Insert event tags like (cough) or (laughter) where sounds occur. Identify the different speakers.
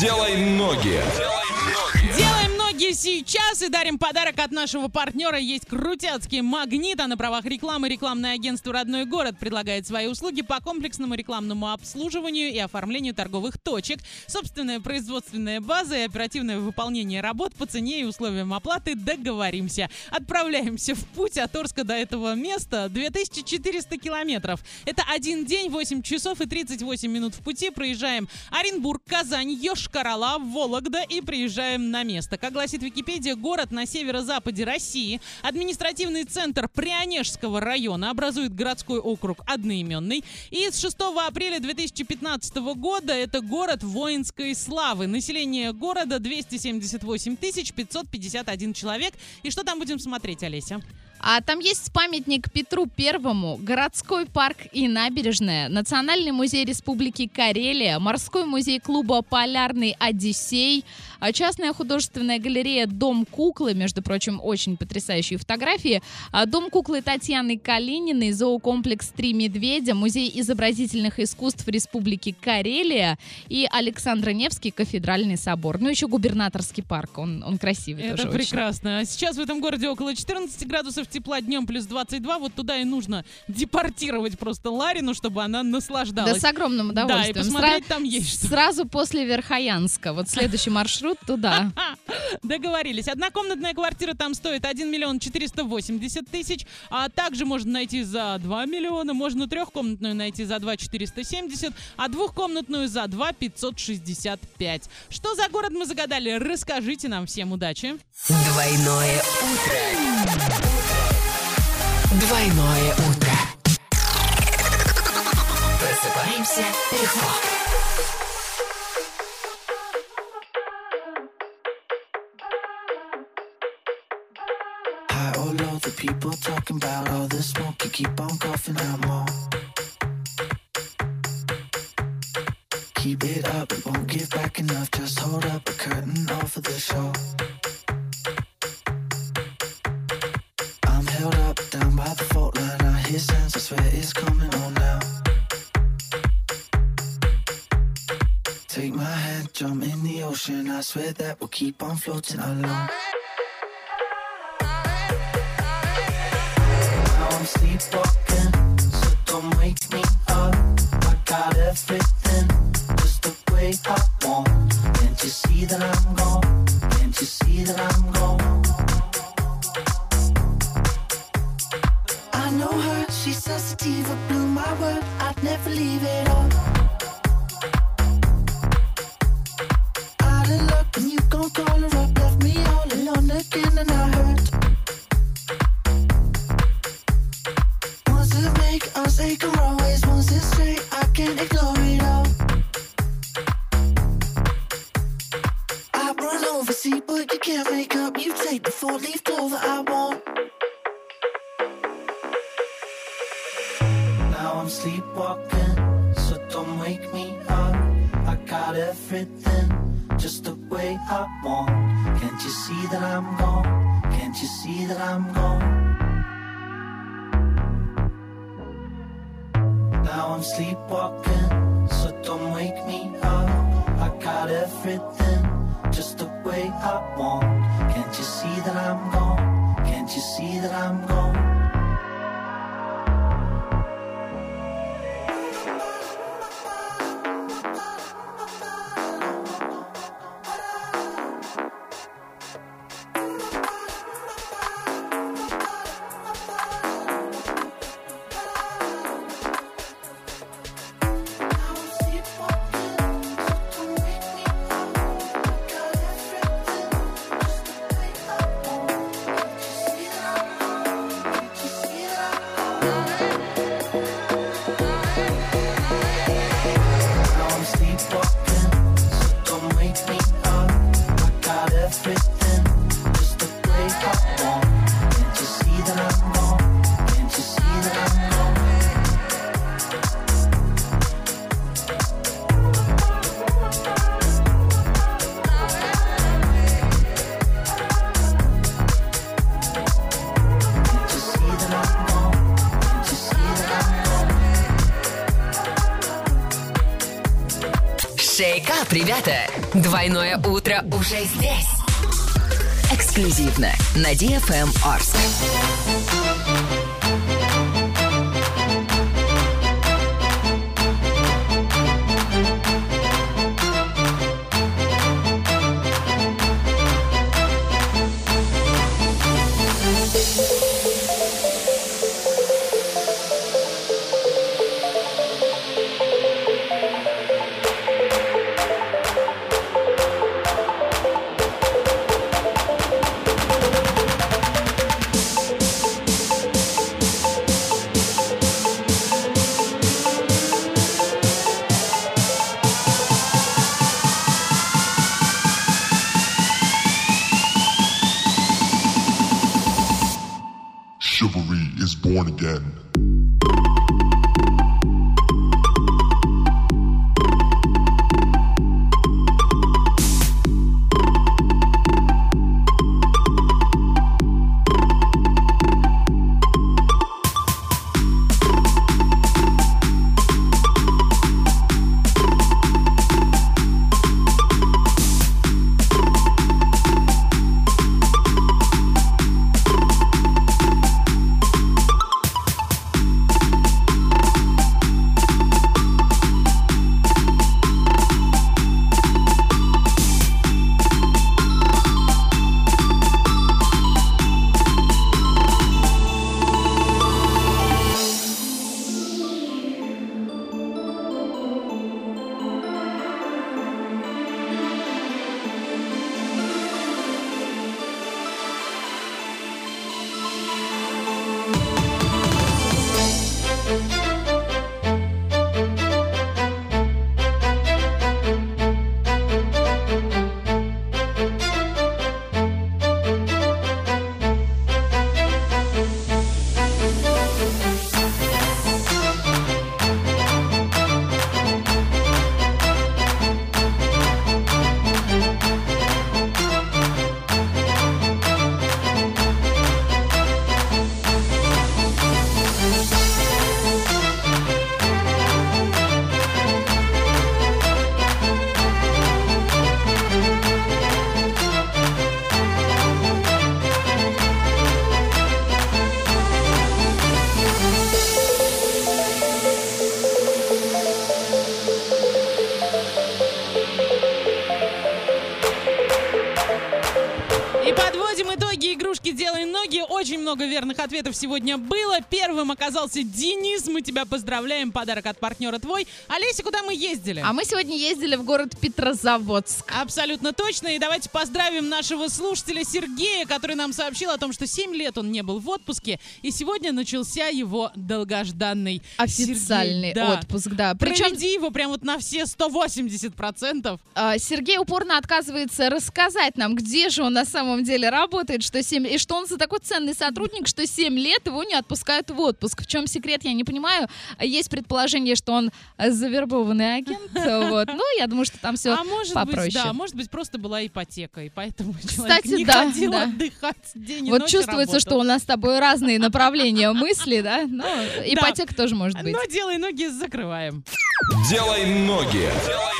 Speaker 1: Делай ноги.
Speaker 2: Делаем ноги сейчас и дарим подарок от нашего партнера. Есть крутяцкий магнит, а на правах рекламы рекламное агентство «Родной город» предлагает свои услуги по комплексному рекламному обслуживанию и оформлению торговых точек, собственная производственная база и оперативное выполнение работ по цене и условиям оплаты договоримся. Отправляемся в путь от Орска до этого места 2400 километров. Это один день, 8 часов и 38 минут в пути. Проезжаем Оренбург, Казань, Йошкар-Ола, Вологда и приезжаем на место. Как гласит Википедия, город на северо-западе России, административный центр Прионежского района образует городской округ одноименный. И с 6 апреля 2015 года это город воинской славы. Население города 278 551 человек. И что там будем смотреть, Олеся?
Speaker 3: А там есть памятник Петру Первому, городской парк и набережная, Национальный музей Республики Карелия, морской музей клуба «Полярный Одиссей», а частная художественная галерея «Дом куклы», между прочим, очень потрясающие фотографии, а Дом куклы Татьяны Калининой, зоокомплекс «Три медведя», музей изобразительных искусств Республики Карелия и Александр Невский кафедральный собор. Ну, еще губернаторский парк, он, он красивый
Speaker 2: Это
Speaker 3: тоже очень.
Speaker 2: прекрасно. А Сейчас в этом городе около 14 градусов тепла, днем плюс 22. Вот туда и нужно депортировать просто Ларину, чтобы она
Speaker 3: Да,
Speaker 2: наслаждалась.
Speaker 3: с огромным
Speaker 2: Да, и
Speaker 3: удовольствием.
Speaker 2: посмотреть
Speaker 3: Сра-
Speaker 2: там есть что.
Speaker 3: Сразу после Верхоянска. Вот следующий маршрут туда. (laughs)
Speaker 2: Договорились. Однокомнатная квартира там стоит 1 миллион 480 тысяч, а также можно найти за 2 миллиона, можно трехкомнатную найти за 2 470, а двухкомнатную за 2 565. Что за город мы загадали? Расскажите нам всем. Удачи!
Speaker 4: Двойное утро. Двойное утро. Просыпаемся легко.
Speaker 5: High or low, the people talking about all the smoke. You keep on coughing out more. Keep it up, it won't give back enough. Just hold up a curtain over the show. I swear it's coming on now. Take my hand, jump in the ocean. I swear that we'll keep on floating alone. Now I'm sleepwalking, so don't wake me up. I got everything just the way I want. Can't you see that I'm gone? Can't you see that I'm over, see, but you can't make up. You take the four leaf clover I want. Now I'm sleepwalking, so don't wake me up. I got everything just the way I want. Can't you see that I'm gone? Can't you see that I'm gone? Now I'm sleepwalking, so don't wake me up. I got everything just the way I want. Can't you see that I'm gone? Can't you see that I'm gone?
Speaker 4: Up, ребята! Двойное утро уже здесь. Эксклюзивно на DFM Орск.
Speaker 1: Born again.
Speaker 2: Много верных ответов сегодня было. Первым оказался Денис. Мы тебя поздравляем. Подарок от партнера твой. Олеся, куда мы ездили?
Speaker 3: А мы сегодня ездили в город Петрозаводск.
Speaker 2: Абсолютно точно. И давайте поздравим нашего слушателя Сергея, который нам сообщил о том, что 7 лет он не был в отпуске. И сегодня начался его долгожданный
Speaker 3: Официальный
Speaker 2: Сергей, да.
Speaker 3: отпуск, да. Причем
Speaker 2: Проведи его прям вот на все 180%.
Speaker 3: а, Сергей упорно отказывается рассказать нам, где же он на самом деле работает, что 7, и что он за такой ценный сотрудник, что 7 лет его не отпускают в отпуск. В чем секрет, я не понимаю. Есть предположение, что он э, завербованный агент. (laughs) Вот. Ну, я думаю, что там все
Speaker 2: а может
Speaker 3: попроще.
Speaker 2: быть, да, может быть, просто была ипотека, и поэтому человек
Speaker 3: Кстати,
Speaker 2: не
Speaker 3: да,
Speaker 2: ходил
Speaker 3: да.
Speaker 2: отдыхать день и
Speaker 3: Вот
Speaker 2: ночь
Speaker 3: чувствуется,
Speaker 2: работал.
Speaker 3: что у нас с тобой разные (laughs) направления мысли, да? Ну, ипотека тоже может быть.
Speaker 2: Но делай ноги закрываем.
Speaker 6: Делай ноги. Делай